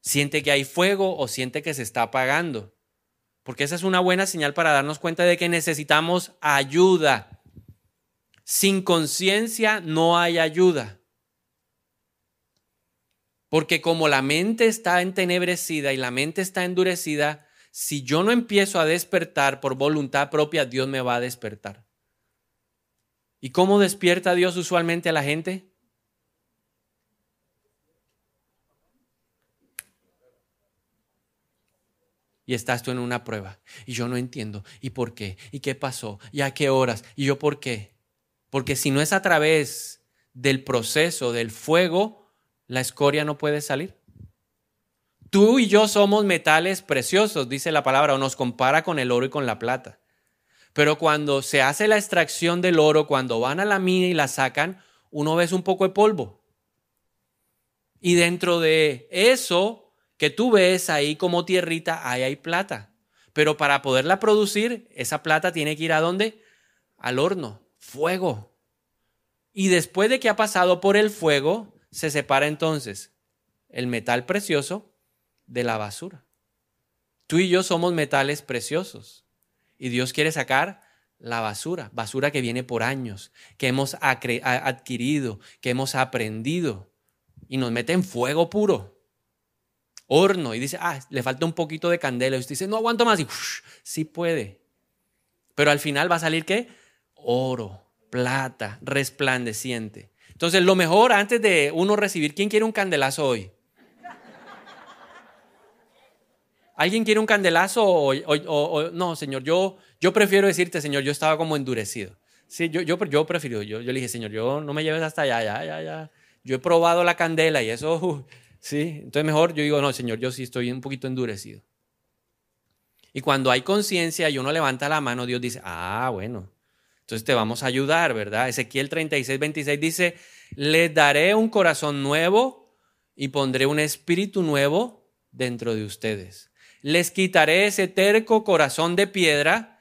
¿Siente que hay fuego o siente que se está apagando? Porque esa es una buena señal para darnos cuenta de que necesitamos ayuda. Sin conciencia no hay ayuda. Porque como la mente está entenebrecida y la mente está endurecida, si yo no empiezo a despertar por voluntad propia, Dios me va a despertar. ¿Y cómo despierta Dios usualmente a la gente? Y estás tú en una prueba y yo no entiendo y por qué y qué pasó y a qué horas y yo por qué. Porque si no es a través del proceso del fuego, la escoria no puede salir. Tú y yo somos metales preciosos, dice la palabra, o nos compara con el oro y con la plata. Pero cuando se hace la extracción del oro, cuando van a la mina y la sacan, uno ve un poco de polvo. Y dentro de eso que tú ves ahí como tierrita, ahí hay plata. Pero para poderla producir, esa plata tiene que ir a dónde? Al horno, fuego. Y después de que ha pasado por el fuego, se separa entonces el metal precioso de la basura. Tú y yo somos metales preciosos. Y Dios quiere sacar la basura, basura que viene por años, que hemos adquirido, que hemos aprendido. Y nos mete en fuego puro horno y dice, ah, le falta un poquito de candela. Y usted dice, no aguanto más. Y sí puede. Pero al final va a salir qué? Oro, plata, resplandeciente. Entonces, lo mejor antes de uno recibir, ¿quién quiere un candelazo hoy? ¿Alguien quiere un candelazo o, no, Señor? Yo, yo prefiero decirte, Señor, yo estaba como endurecido. Sí, yo, yo, prefiero, yo, yo le dije, Señor, yo no me lleves hasta allá, ya, ya, ya. Yo he probado la candela y eso, ¿Sí? Entonces mejor yo digo, no, Señor, yo sí estoy un poquito endurecido. Y cuando hay conciencia y uno levanta la mano, Dios dice, ah, bueno, entonces te vamos a ayudar, ¿verdad? Ezequiel 36, 26 dice, les daré un corazón nuevo y pondré un espíritu nuevo dentro de ustedes. Les quitaré ese terco corazón de piedra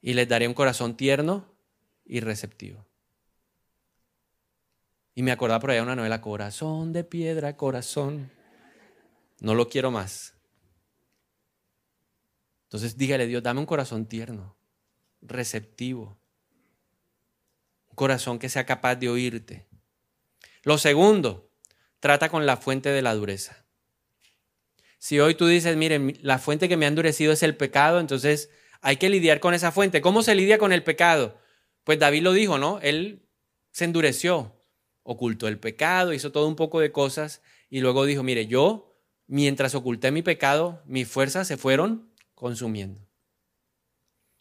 y les daré un corazón tierno y receptivo. Y me acordaba por allá una novela, Corazón de piedra, corazón. No lo quiero más. Entonces dígale, Dios, dame un corazón tierno, receptivo. Un corazón que sea capaz de oírte. Lo segundo, trata con la fuente de la dureza. Si hoy tú dices, miren, la fuente que me ha endurecido es el pecado, entonces hay que lidiar con esa fuente. ¿Cómo se lidia con el pecado? Pues David lo dijo, ¿no? Él se endureció, ocultó el pecado, hizo todo un poco de cosas y luego dijo, mire, yo mientras oculté mi pecado, mis fuerzas se fueron consumiendo.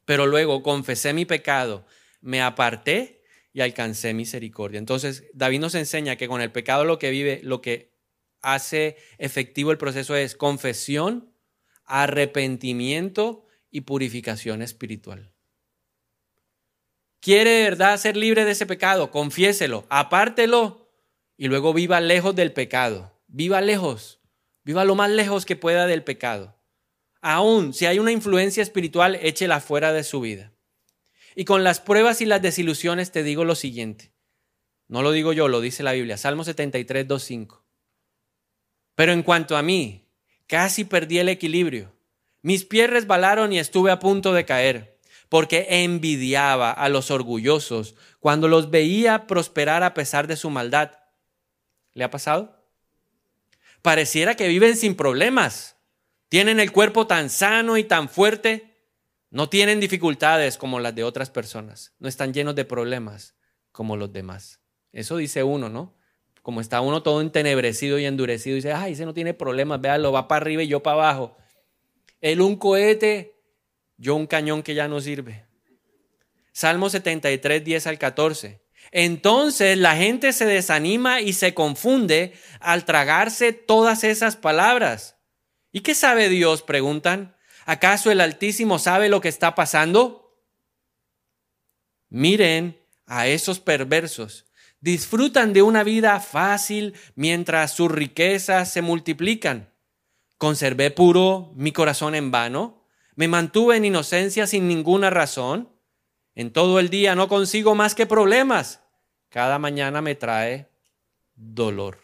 Pero luego confesé mi pecado, me aparté y alcancé misericordia. Entonces, David nos enseña que con el pecado lo que vive, lo que hace efectivo el proceso es confesión, arrepentimiento y purificación espiritual. ¿Quiere de verdad ser libre de ese pecado? Confiéselo, apártelo y luego viva lejos del pecado. Viva lejos, viva lo más lejos que pueda del pecado. Aún si hay una influencia espiritual, échela fuera de su vida. Y con las pruebas y las desilusiones te digo lo siguiente. No lo digo yo, lo dice la Biblia. Salmo 73, 2, 5. Pero en cuanto a mí, casi perdí el equilibrio. Mis pies resbalaron y estuve a punto de caer porque envidiaba a los orgullosos cuando los veía prosperar a pesar de su maldad. ¿Le ha pasado? Pareciera que viven sin problemas. Tienen el cuerpo tan sano y tan fuerte. No tienen dificultades como las de otras personas. No están llenos de problemas como los demás. Eso dice uno, ¿no? Como está uno todo entenebrecido y endurecido, dice, ay, ese no tiene problemas, véalo, va para arriba y yo para abajo. El un cohete yo un cañón que ya no sirve. Salmo 73, 10 al 14. Entonces la gente se desanima y se confunde al tragarse todas esas palabras. ¿Y qué sabe Dios? preguntan. ¿Acaso el Altísimo sabe lo que está pasando? Miren a esos perversos. Disfrutan de una vida fácil mientras sus riquezas se multiplican. ¿Conservé puro mi corazón en vano? Me mantuve en inocencia sin ninguna razón. En todo el día no consigo más que problemas. Cada mañana me trae dolor.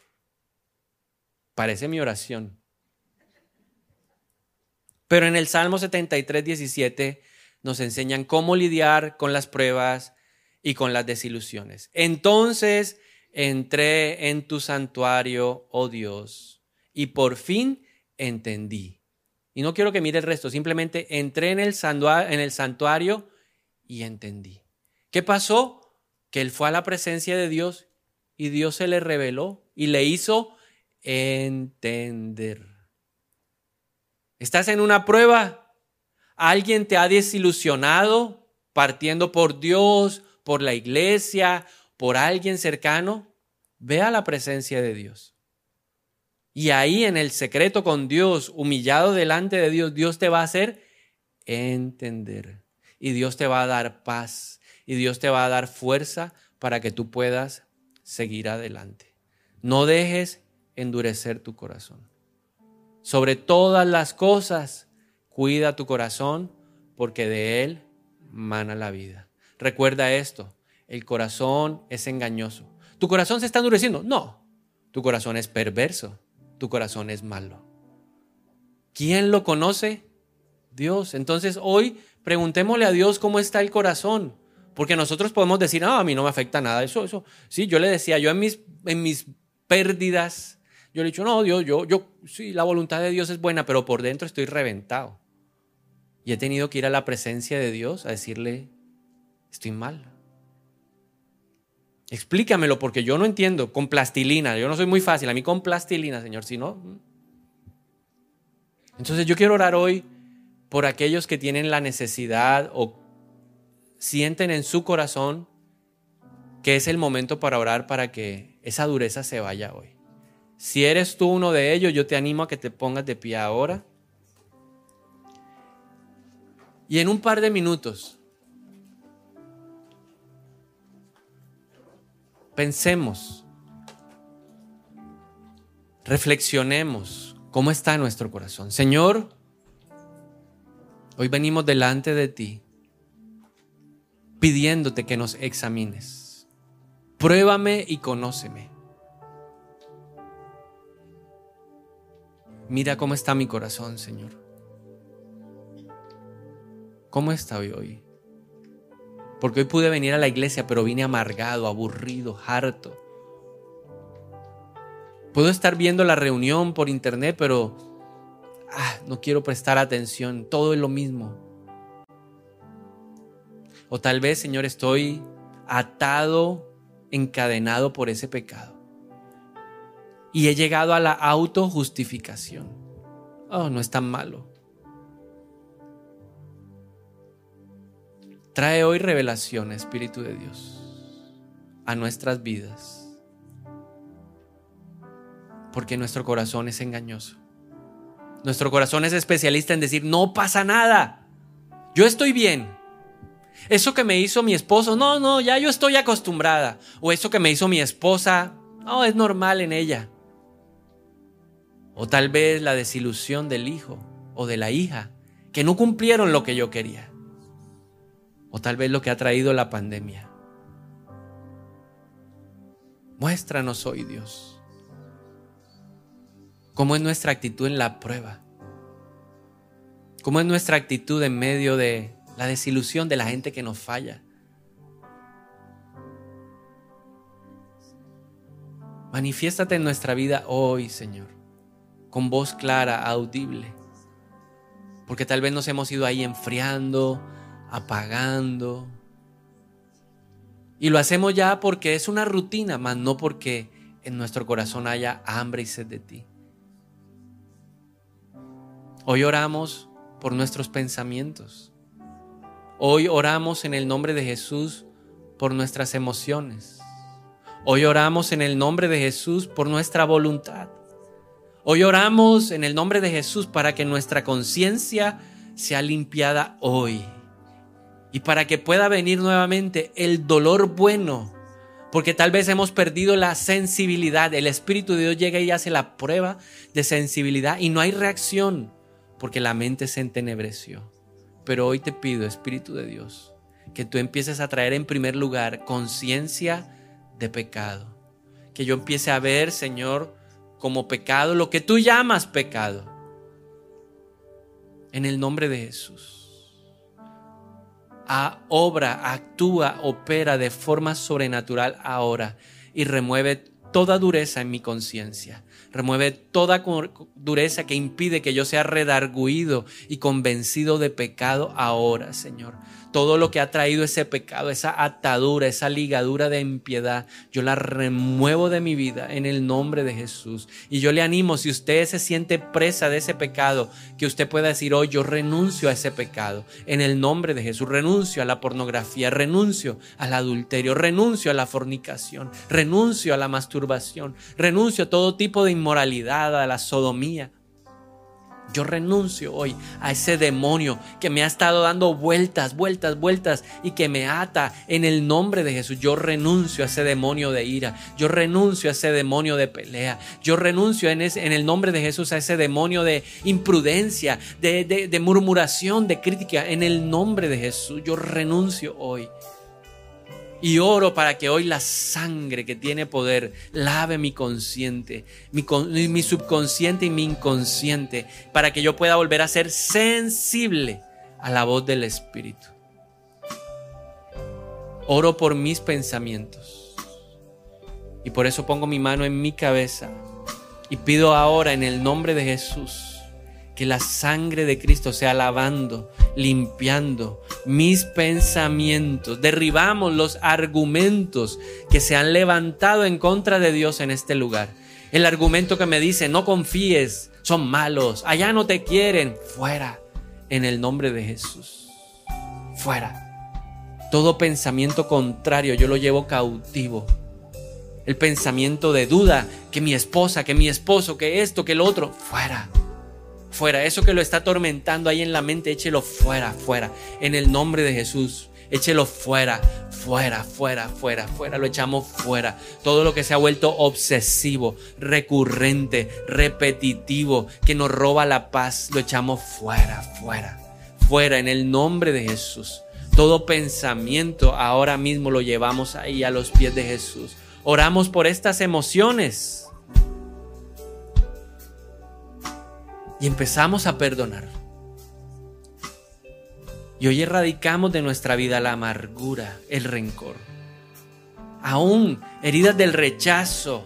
Parece mi oración. Pero en el Salmo 73, 17 nos enseñan cómo lidiar con las pruebas y con las desilusiones. Entonces entré en tu santuario, oh Dios, y por fin entendí y no quiero que mire el resto, simplemente entré en el, santuario y entendí. ¿Qué pasó? Que él fue a la presencia de Dios y Dios se le reveló y le hizo entender. ¿Estás en una prueba? ¿Alguien te ha desilusionado partiendo por Dios, por la iglesia, por alguien cercano? Ve a la presencia de Dios. Y ahí en el secreto con Dios, humillado delante de Dios, Dios te va a hacer entender. Y Dios te va a dar paz. Y Dios te va a dar fuerza para que tú puedas seguir adelante. No dejes endurecer tu corazón. Sobre todas las cosas, cuida tu corazón porque de él mana la vida. Recuerda esto, el corazón es engañoso. ¿Tu corazón se está endureciendo? No, tu corazón es perverso tu corazón es malo. ¿Quién lo conoce? Dios. Entonces hoy preguntémosle a Dios cómo está el corazón. Porque nosotros podemos decir, no, a mí no me afecta nada. Eso, eso. Sí, yo le decía, yo en mis, en mis pérdidas, yo le he dicho, no, Dios, yo, yo, sí, la voluntad de Dios es buena, pero por dentro estoy reventado. Y he tenido que ir a la presencia de Dios a decirle, estoy mal. Explícamelo porque yo no entiendo. Con plastilina. Yo no soy muy fácil. A mí con plastilina, Señor. Si no. Mm. Entonces yo quiero orar hoy por aquellos que tienen la necesidad o sienten en su corazón que es el momento para orar para que esa dureza se vaya hoy. Si eres tú uno de ellos, yo te animo a que te pongas de pie ahora. Y en un par de minutos Pensemos, reflexionemos cómo está nuestro corazón. Señor, hoy venimos delante de ti pidiéndote que nos examines. Pruébame y conóceme. Mira cómo está mi corazón, Señor. ¿Cómo está hoy hoy? Porque hoy pude venir a la iglesia, pero vine amargado, aburrido, harto. Puedo estar viendo la reunión por internet, pero ah, no quiero prestar atención. Todo es lo mismo. O tal vez, Señor, estoy atado, encadenado por ese pecado. Y he llegado a la autojustificación. Oh, no es tan malo. Trae hoy revelación, Espíritu de Dios, a nuestras vidas. Porque nuestro corazón es engañoso. Nuestro corazón es especialista en decir, no pasa nada. Yo estoy bien. Eso que me hizo mi esposo, no, no, ya yo estoy acostumbrada. O eso que me hizo mi esposa, no, es normal en ella. O tal vez la desilusión del hijo o de la hija, que no cumplieron lo que yo quería. O tal vez lo que ha traído la pandemia. Muéstranos hoy, Dios, cómo es nuestra actitud en la prueba. Cómo es nuestra actitud en medio de la desilusión de la gente que nos falla. Manifiéstate en nuestra vida hoy, Señor, con voz clara, audible. Porque tal vez nos hemos ido ahí enfriando, apagando. Y lo hacemos ya porque es una rutina, más no porque en nuestro corazón haya hambre y sed de ti. Hoy oramos por nuestros pensamientos. Hoy oramos en el nombre de Jesús por nuestras emociones. Hoy oramos en el nombre de Jesús por nuestra voluntad. Hoy oramos en el nombre de Jesús para que nuestra conciencia sea limpiada hoy y para que pueda venir nuevamente el dolor bueno, porque tal vez hemos perdido la sensibilidad, el Espíritu de Dios llega y hace la prueba de sensibilidad y no hay reacción, porque la mente se entenebreció. Pero hoy te pido, Espíritu de Dios, que tú empieces a traer en primer lugar conciencia de pecado. Que yo empiece a ver, Señor, como pecado lo que tú llamas pecado. En el nombre de Jesús a obra, actúa, opera de forma sobrenatural ahora y remueve toda dureza en mi conciencia. Remueve toda dureza que impide que yo sea redarguido y convencido de pecado ahora, Señor todo lo que ha traído ese pecado, esa atadura, esa ligadura de impiedad, yo la remuevo de mi vida en el nombre de Jesús. Y yo le animo, si usted se siente presa de ese pecado, que usted pueda decir hoy, yo renuncio a ese pecado en el nombre de Jesús, renuncio a la pornografía, renuncio al adulterio, renuncio a la fornicación, renuncio a la masturbación, renuncio a todo tipo de inmoralidad, a la sodomía. Yo renuncio hoy a ese demonio que me ha estado dando vueltas, vueltas, vueltas y que me ata en el nombre de Jesús. Yo renuncio a ese demonio de ira. Yo renuncio a ese demonio de pelea. Yo renuncio en, en el nombre de Jesús a ese demonio de imprudencia, de, de murmuración, de crítica. En el nombre de Jesús yo renuncio hoy y oro para que hoy la sangre que tiene poder lave mi consciente, mi, mi, subconsciente y mi inconsciente, para que yo pueda volver a ser sensible a la voz del Espíritu. Oro por mis pensamientos. Y por eso pongo mi mano en mi cabeza y pido ahora en el nombre de Jesús que la sangre de Cristo sea lavando, limpiando mis pensamientos. Derribamos los argumentos que se han levantado en contra de Dios en este lugar. El argumento que me dice, no confíes, son malos, allá no te quieren, fuera, en el nombre de Jesús. Fuera. Todo pensamiento contrario yo lo llevo cautivo. El pensamiento de duda, que mi esposa, que mi esposo, que esto, que el otro, fuera fuera. Eso que lo está atormentando ahí en la mente, échelo fuera, fuera. En el nombre de Jesús, échelo fuera, fuera, fuera, fuera, fuera. Lo echamos fuera. Todo lo que se ha vuelto obsesivo, recurrente, repetitivo, que nos roba la paz, lo echamos fuera, fuera, fuera. En el nombre de Jesús Todo pensamiento ahora mismo lo llevamos ahí a los pies de Jesús. Oramos por estas emociones. Y empezamos a perdonar. Y hoy erradicamos de nuestra vida la amargura, el rencor. Aún heridas del rechazo,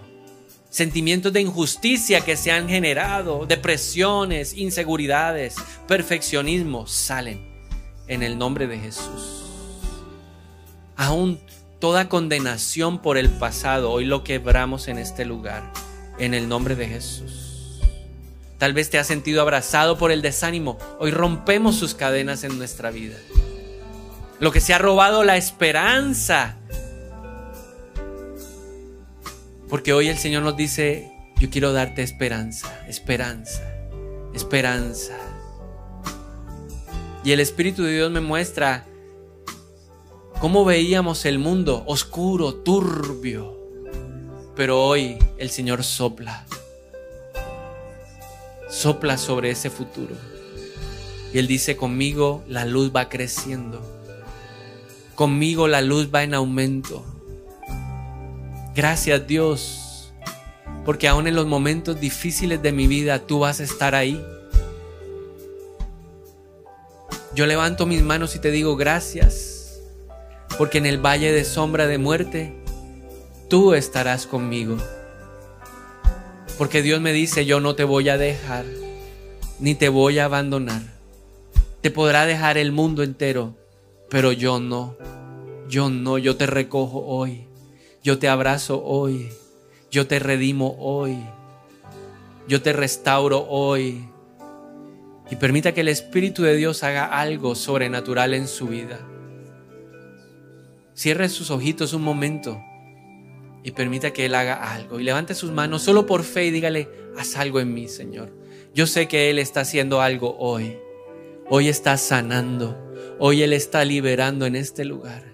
sentimientos de injusticia que se han generado, depresiones, inseguridades, perfeccionismo, salen en el nombre de Jesús. Aún toda condenación por el pasado, hoy lo quebramos en este lugar, en el nombre de Jesús. Tal vez te has sentido abrazado por el desánimo, hoy rompemos sus cadenas en nuestra vida. Lo que se ha robado la esperanza porque hoy el Señor nos dice, yo quiero darte esperanza, esperanza, esperanza. Y el Espíritu de Dios me muestra cómo veíamos el mundo oscuro, turbio. Pero hoy el Señor sopla, sopla sobre ese futuro. Y Él dice, conmigo la luz va creciendo. Conmigo la luz va en aumento. Gracias Dios, porque aún en los momentos difíciles de mi vida tú vas a estar ahí. Yo levanto mis manos y te digo gracias, porque en el valle de sombra de muerte tú estarás conmigo. Porque Dios me dice, yo no te voy a dejar, ni te voy a abandonar. Te podrá dejar el mundo entero, pero yo no, yo no, yo te recojo hoy. Yo te abrazo hoy. Yo te redimo hoy. Yo te restauro hoy. Y permita que el Espíritu de Dios haga algo sobrenatural en su vida. Cierre sus ojitos un momento y permita que Él haga algo. Y levante sus manos solo por fe y dígale, haz algo en mí, Señor. Yo sé que Él está haciendo algo hoy. Hoy está sanando. Hoy Él está liberando en este lugar.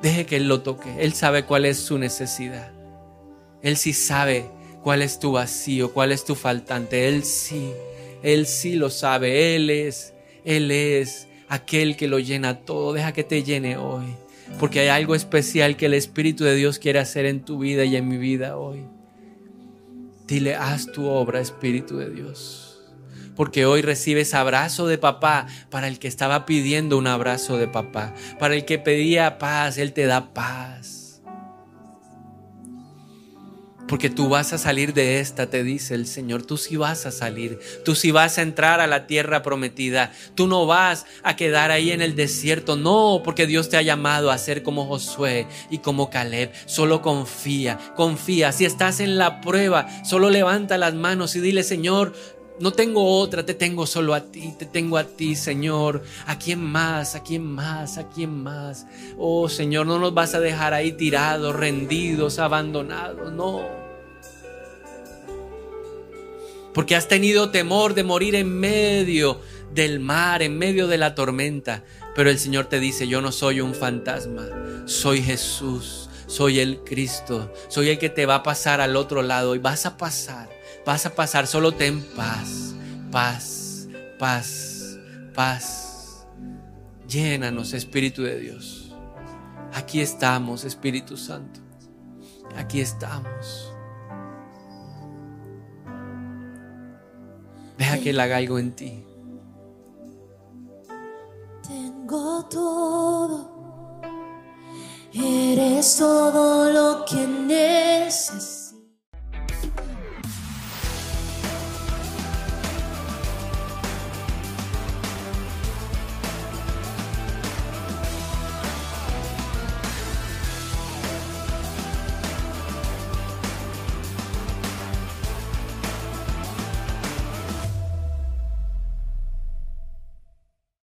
Deje que Él lo toque. Él sabe cuál es su necesidad. Él sí sabe cuál es tu vacío, cuál es tu faltante. Él sí, Él sí lo sabe. Él es, Él es aquel que lo llena todo. Deja que te llene hoy. Porque hay algo especial que el Espíritu de Dios quiere hacer en tu vida y en mi vida hoy. Dile, haz tu obra, Espíritu de Dios porque hoy recibes abrazo de papá para el que estaba pidiendo un abrazo de papá, para el que pedía paz, Él te da paz. Porque tú vas a salir de esta, te dice el Señor. Tú sí vas a salir. Tú sí vas a entrar a la tierra prometida. Tú no vas a quedar ahí en el desierto. No, porque Dios te ha llamado a ser como Josué y como Caleb. Solo confía, confía. Si estás en la prueba, solo levanta las manos y dile, Señor, no tengo otra, te tengo solo a ti, te tengo a ti, Señor. ¿A quién más? ¿A quién más? ¿A quién más? Oh, Señor, no nos vas a dejar ahí tirados, rendidos, abandonados, no. Porque has tenido temor de morir en medio del mar, en medio de la tormenta. Pero el Señor te dice, yo no soy un fantasma, soy Jesús, soy el Cristo, soy el que te va a pasar al otro lado y vas a pasar vas a pasar, solo ten paz, paz, paz, paz. Llénanos, Espíritu de Dios. Aquí estamos, Espíritu Santo. Aquí estamos. Deja que Él haga algo en ti. Tengo todo. Eres todo lo que necesito